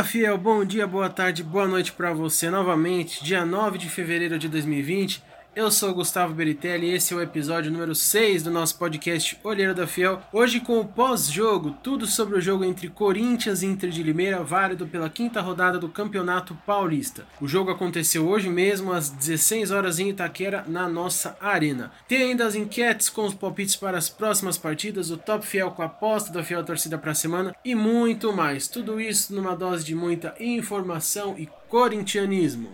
Fala fiel, bom dia, boa tarde, boa noite para você novamente, dia 9 de fevereiro de 2020. Eu sou Gustavo Beritelli e esse é o episódio número 6 do nosso podcast Olheira da Fiel. Hoje com o pós-jogo, tudo sobre o jogo entre Corinthians e Inter de Limeira, válido pela quinta rodada do Campeonato Paulista. O jogo aconteceu hoje mesmo às 16 horas em Itaquera, na nossa arena. Tem ainda as enquetes com os palpites para as próximas partidas, o Top Fiel com a aposta da Fiel Torcida para a semana e muito mais. Tudo isso numa dose de muita informação e corintianismo.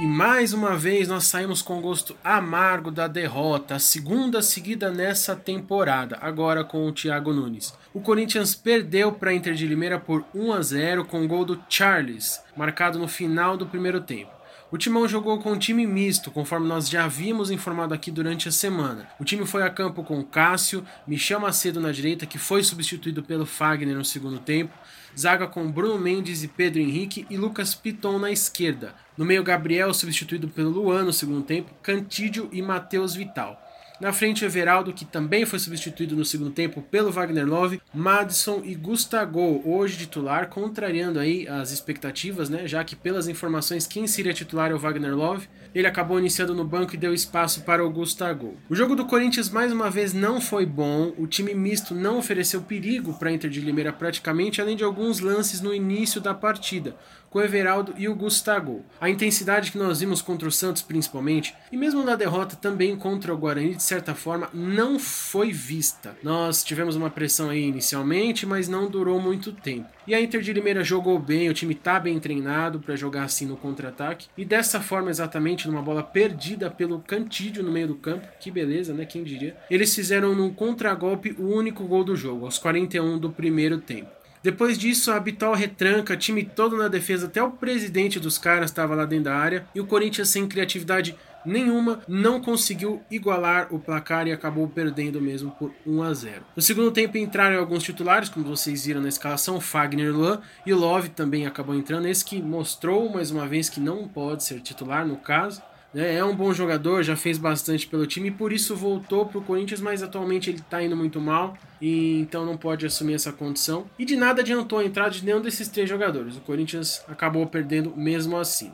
E mais uma vez nós saímos com gosto amargo da derrota, a segunda seguida nessa temporada, agora com o Thiago Nunes. O Corinthians perdeu para a Inter de Limeira por 1 a 0 com o gol do Charles, marcado no final do primeiro tempo. O Timão jogou com um time misto, conforme nós já havíamos informado aqui durante a semana. O time foi a campo com Cássio, Michel Macedo na direita, que foi substituído pelo Fagner no segundo tempo, zaga com Bruno Mendes e Pedro Henrique e Lucas Piton na esquerda. No meio, Gabriel substituído pelo Luan no segundo tempo, Cantídio e Matheus Vital. Na frente, Everaldo, que também foi substituído no segundo tempo pelo Wagner Love, Madison e Gustavo, hoje titular, contrariando aí as expectativas, né? Já que pelas informações quem seria titular é o Wagner Love. Ele acabou iniciando no banco e deu espaço para o Gustavo. O jogo do Corinthians mais uma vez não foi bom. O time misto não ofereceu perigo para Inter de Limeira praticamente, além de alguns lances no início da partida com o Everaldo e o Gustavo. A intensidade que nós vimos contra o Santos, principalmente, e mesmo na derrota também contra o Guarani, de certa forma, não foi vista. Nós tivemos uma pressão aí inicialmente, mas não durou muito tempo. E a Inter de Limeira jogou bem, o time tá bem treinado para jogar assim no contra-ataque. E dessa forma, exatamente, numa bola perdida pelo Cantídio no meio do campo, que beleza, né? Quem diria? Eles fizeram num contragolpe o único gol do jogo, aos 41 do primeiro tempo. Depois disso, a Bitol retranca, time todo na defesa, até o presidente dos caras estava lá dentro da área. E o Corinthians, sem criatividade nenhuma, não conseguiu igualar o placar e acabou perdendo mesmo por 1 a 0. No segundo tempo entraram alguns titulares, como vocês viram na escalação, Fagner Luan e Love também acabou entrando, esse que mostrou mais uma vez que não pode ser titular no caso. Né? É um bom jogador, já fez bastante pelo time e por isso voltou para o Corinthians, mas atualmente ele está indo muito mal e então não pode assumir essa condição. E de nada adiantou a entrada de nenhum desses três jogadores. O Corinthians acabou perdendo mesmo assim.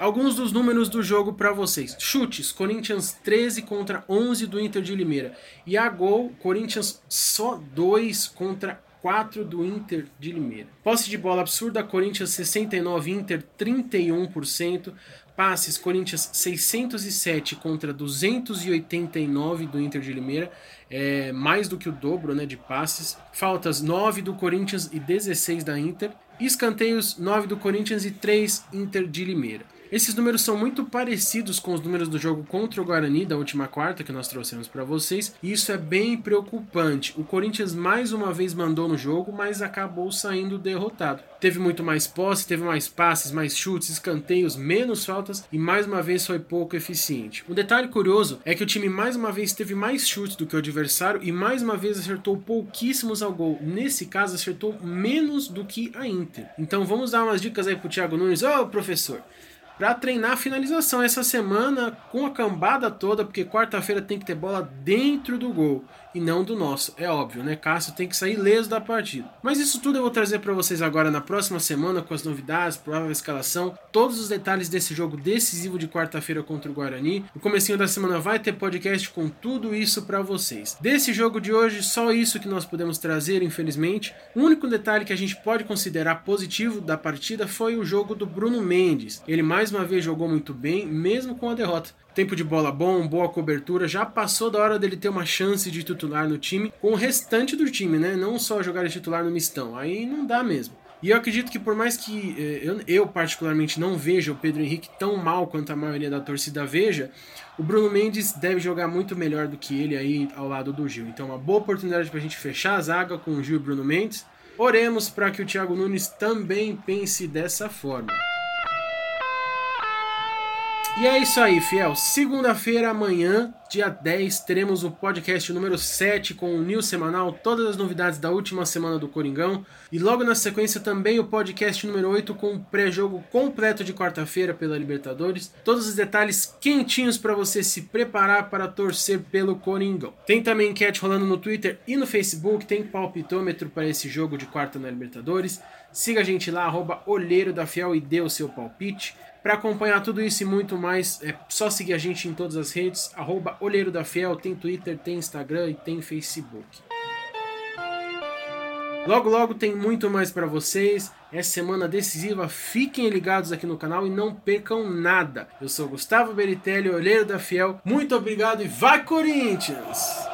Alguns dos números do jogo para vocês. Chutes: Corinthians 13 contra 11 do Inter de Limeira. E a gol: Corinthians só 2 contra 4 do Inter de Limeira. Posse de bola absurda, Corinthians 69, Inter 31%. Passes, Corinthians 607 contra 289 do Inter de Limeira, é mais do que o dobro né, de passes. Faltas 9 do Corinthians e 16 da Inter. Escanteios 9 do Corinthians e 3 Inter de Limeira. Esses números são muito parecidos com os números do jogo contra o Guarani da última quarta que nós trouxemos para vocês, e isso é bem preocupante. O Corinthians mais uma vez mandou no jogo, mas acabou saindo derrotado. Teve muito mais posse, teve mais passes, mais chutes, escanteios, menos faltas e mais uma vez foi pouco eficiente. Um detalhe curioso é que o time mais uma vez teve mais chutes do que o adversário e mais uma vez acertou pouquíssimos ao gol. Nesse caso, acertou menos do que a Inter. Então vamos dar umas dicas aí pro Thiago Nunes. Ô, oh, professor, para treinar a finalização essa semana com a cambada toda, porque quarta-feira tem que ter bola dentro do gol e não do nosso. É óbvio, né? Cássio tem que sair leso da partida. Mas isso tudo eu vou trazer para vocês agora na próxima semana com as novidades, provável escalação, todos os detalhes desse jogo decisivo de quarta-feira contra o Guarani. No comecinho da semana vai ter podcast com tudo isso para vocês. Desse jogo de hoje, só isso que nós podemos trazer, infelizmente. O único detalhe que a gente pode considerar positivo da partida foi o jogo do Bruno Mendes. Ele mais uma vez jogou muito bem, mesmo com a derrota. Tempo de bola bom, boa cobertura, já passou da hora dele ter uma chance de titular no time com o restante do time, né? Não só jogar de titular no mistão. Aí não dá mesmo. E eu acredito que por mais que eh, eu, eu, particularmente não veja o Pedro Henrique tão mal quanto a maioria da torcida veja, o Bruno Mendes deve jogar muito melhor do que ele aí ao lado do Gil. Então uma boa oportunidade para a gente fechar a zaga com o Gil e Bruno Mendes. Oremos para que o Thiago Nunes também pense dessa forma. E é isso aí, fiel. Segunda-feira, amanhã, dia 10, teremos o podcast número 7 com o News Semanal, todas as novidades da última semana do Coringão. E logo na sequência também o podcast número 8 com o pré-jogo completo de quarta-feira pela Libertadores. Todos os detalhes quentinhos para você se preparar para torcer pelo Coringão. Tem também enquete rolando no Twitter e no Facebook, tem palpitômetro para esse jogo de quarta na Libertadores. Siga a gente lá, arroba Olheiro da Fiel e dê o seu palpite. Para acompanhar tudo isso e muito mais, é só seguir a gente em todas as redes, arroba Olheiro da Fiel, tem Twitter, tem Instagram e tem Facebook. Logo, logo tem muito mais para vocês. É semana decisiva, fiquem ligados aqui no canal e não percam nada. Eu sou Gustavo Beritelli, Olheiro da Fiel. Muito obrigado e vai Corinthians!